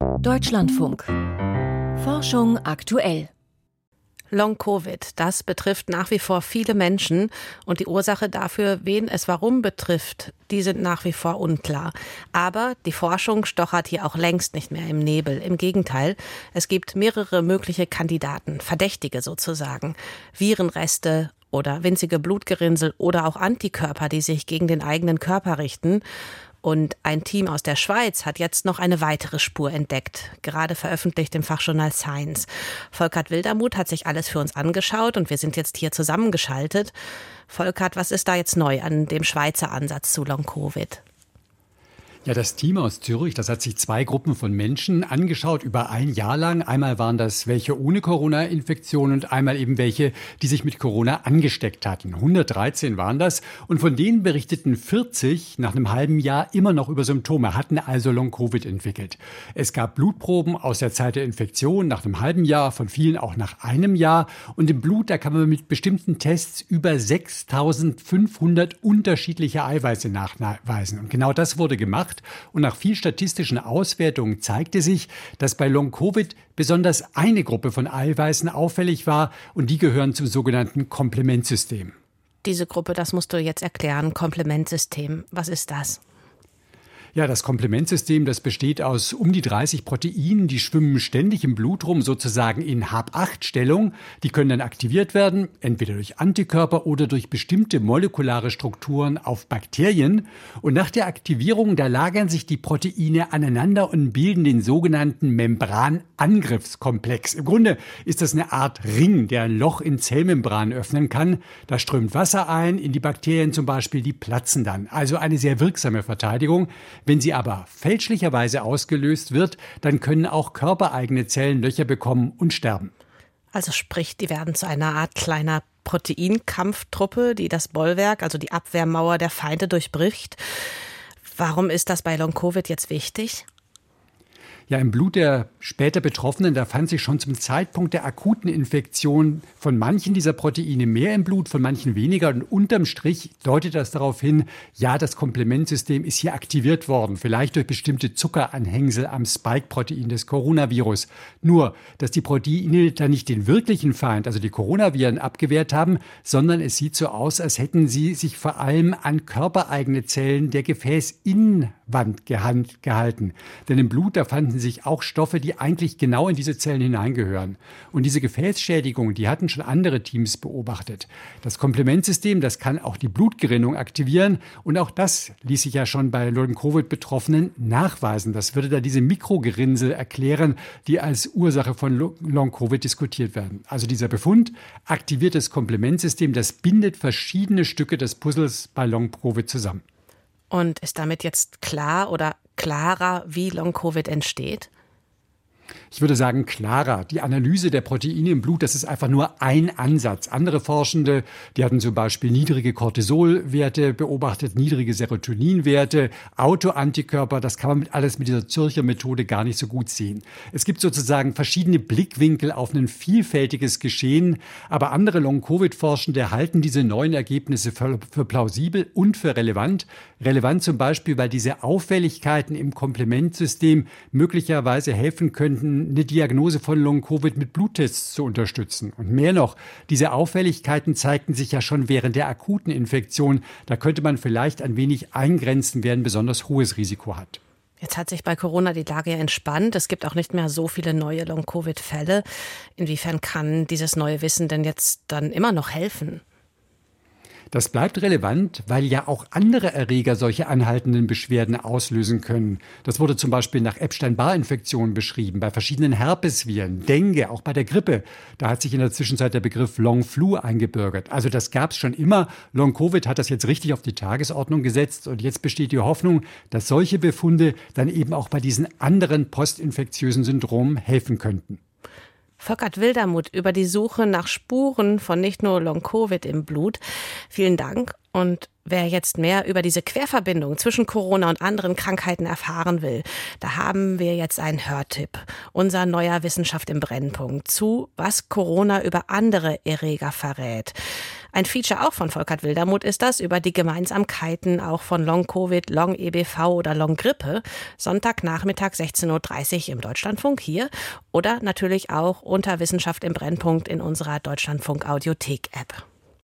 Deutschlandfunk. Forschung aktuell. Long-Covid, das betrifft nach wie vor viele Menschen und die Ursache dafür, wen es warum betrifft, die sind nach wie vor unklar. Aber die Forschung stochert hier auch längst nicht mehr im Nebel. Im Gegenteil, es gibt mehrere mögliche Kandidaten, Verdächtige sozusagen, Virenreste oder winzige Blutgerinnsel oder auch Antikörper, die sich gegen den eigenen Körper richten. Und ein Team aus der Schweiz hat jetzt noch eine weitere Spur entdeckt, gerade veröffentlicht im Fachjournal Science. Volkert Wildermuth hat sich alles für uns angeschaut und wir sind jetzt hier zusammengeschaltet. Volkert, was ist da jetzt neu an dem Schweizer Ansatz zu Long-Covid? Ja, das Team aus Zürich, das hat sich zwei Gruppen von Menschen angeschaut über ein Jahr lang. Einmal waren das welche ohne Corona-Infektion und einmal eben welche, die sich mit Corona angesteckt hatten. 113 waren das und von denen berichteten 40 nach einem halben Jahr immer noch über Symptome, hatten also Long-Covid entwickelt. Es gab Blutproben aus der Zeit der Infektion nach einem halben Jahr, von vielen auch nach einem Jahr und im Blut, da kann man mit bestimmten Tests über 6500 unterschiedliche Eiweiße nachweisen. Und genau das wurde gemacht gemacht und nach viel statistischen Auswertungen zeigte sich, dass bei Long-Covid besonders eine Gruppe von Eiweißen auffällig war und die gehören zum sogenannten Komplementsystem. Diese Gruppe, das musst du jetzt erklären, Komplementsystem. Was ist das? Ja, das Komplementsystem, das besteht aus um die 30 Proteinen, die schwimmen ständig im Blut rum, sozusagen in Hab-8-Stellung. Die können dann aktiviert werden, entweder durch Antikörper oder durch bestimmte molekulare Strukturen auf Bakterien. Und nach der Aktivierung, da lagern sich die Proteine aneinander und bilden den sogenannten Membranangriffskomplex. Im Grunde ist das eine Art Ring, der ein Loch in Zellmembranen öffnen kann. Da strömt Wasser ein in die Bakterien zum Beispiel, die platzen dann. Also eine sehr wirksame Verteidigung. Wenn sie aber fälschlicherweise ausgelöst wird, dann können auch körpereigene Zellen Löcher bekommen und sterben. Also sprich, die werden zu einer Art kleiner Proteinkampftruppe, die das Bollwerk, also die Abwehrmauer der Feinde durchbricht. Warum ist das bei Long-Covid jetzt wichtig? Ja, im Blut der später Betroffenen, da fand sich schon zum Zeitpunkt der akuten Infektion von manchen dieser Proteine mehr im Blut, von manchen weniger. Und unterm Strich deutet das darauf hin, ja, das Komplementsystem ist hier aktiviert worden, vielleicht durch bestimmte Zuckeranhängsel am Spike-Protein des Coronavirus. Nur, dass die Proteine da nicht den wirklichen Feind, also die Coronaviren, abgewehrt haben, sondern es sieht so aus, als hätten sie sich vor allem an körpereigene Zellen der Gefäßinnenwand gehalten. Denn im Blut, da fanden sich auch Stoffe, die eigentlich genau in diese Zellen hineingehören. Und diese Gefäßschädigung, die hatten schon andere Teams beobachtet. Das Komplementsystem, das kann auch die Blutgerinnung aktivieren. Und auch das ließ sich ja schon bei Long-Covid-Betroffenen nachweisen. Das würde da diese Mikrogerinnsel erklären, die als Ursache von Long-Covid diskutiert werden. Also dieser Befund aktiviert das Komplementsystem, das bindet verschiedene Stücke des Puzzles bei Long-Covid zusammen. Und ist damit jetzt klar oder klarer, wie Long-Covid entsteht? Ich würde sagen, klarer. Die Analyse der Proteine im Blut, das ist einfach nur ein Ansatz. Andere Forschende, die hatten zum Beispiel niedrige Cortisolwerte beobachtet, niedrige Serotoninwerte, Autoantikörper. Das kann man alles mit dieser Zürcher Methode gar nicht so gut sehen. Es gibt sozusagen verschiedene Blickwinkel auf ein vielfältiges Geschehen. Aber andere Long-Covid-Forschende halten diese neuen Ergebnisse für, für plausibel und für relevant. Relevant zum Beispiel, weil diese Auffälligkeiten im Komplementsystem möglicherweise helfen könnten, eine Diagnose von Long-Covid mit Bluttests zu unterstützen. Und mehr noch, diese Auffälligkeiten zeigten sich ja schon während der akuten Infektion. Da könnte man vielleicht ein wenig eingrenzen, wer ein besonders hohes Risiko hat. Jetzt hat sich bei Corona die Lage entspannt. Es gibt auch nicht mehr so viele neue Long-Covid-Fälle. Inwiefern kann dieses neue Wissen denn jetzt dann immer noch helfen? Das bleibt relevant, weil ja auch andere Erreger solche anhaltenden Beschwerden auslösen können. Das wurde zum Beispiel nach Epstein-Barr-Infektionen beschrieben, bei verschiedenen Herpesviren, Dengue, auch bei der Grippe. Da hat sich in der Zwischenzeit der Begriff Long Flu eingebürgert. Also das gab es schon immer. Long Covid hat das jetzt richtig auf die Tagesordnung gesetzt und jetzt besteht die Hoffnung, dass solche Befunde dann eben auch bei diesen anderen postinfektiösen Syndromen helfen könnten. Volkert Wildermuth über die Suche nach Spuren von nicht nur Long-Covid im Blut. Vielen Dank. Und wer jetzt mehr über diese Querverbindung zwischen Corona und anderen Krankheiten erfahren will, da haben wir jetzt einen Hörtipp. Unser neuer Wissenschaft im Brennpunkt zu, was Corona über andere Erreger verrät. Ein Feature auch von Volkert Wildermuth ist das über die Gemeinsamkeiten auch von Long-Covid, Long-EBV oder Long-Grippe. Sonntagnachmittag 16.30 Uhr im Deutschlandfunk hier oder natürlich auch unter Wissenschaft im Brennpunkt in unserer Deutschlandfunk Audiothek-App.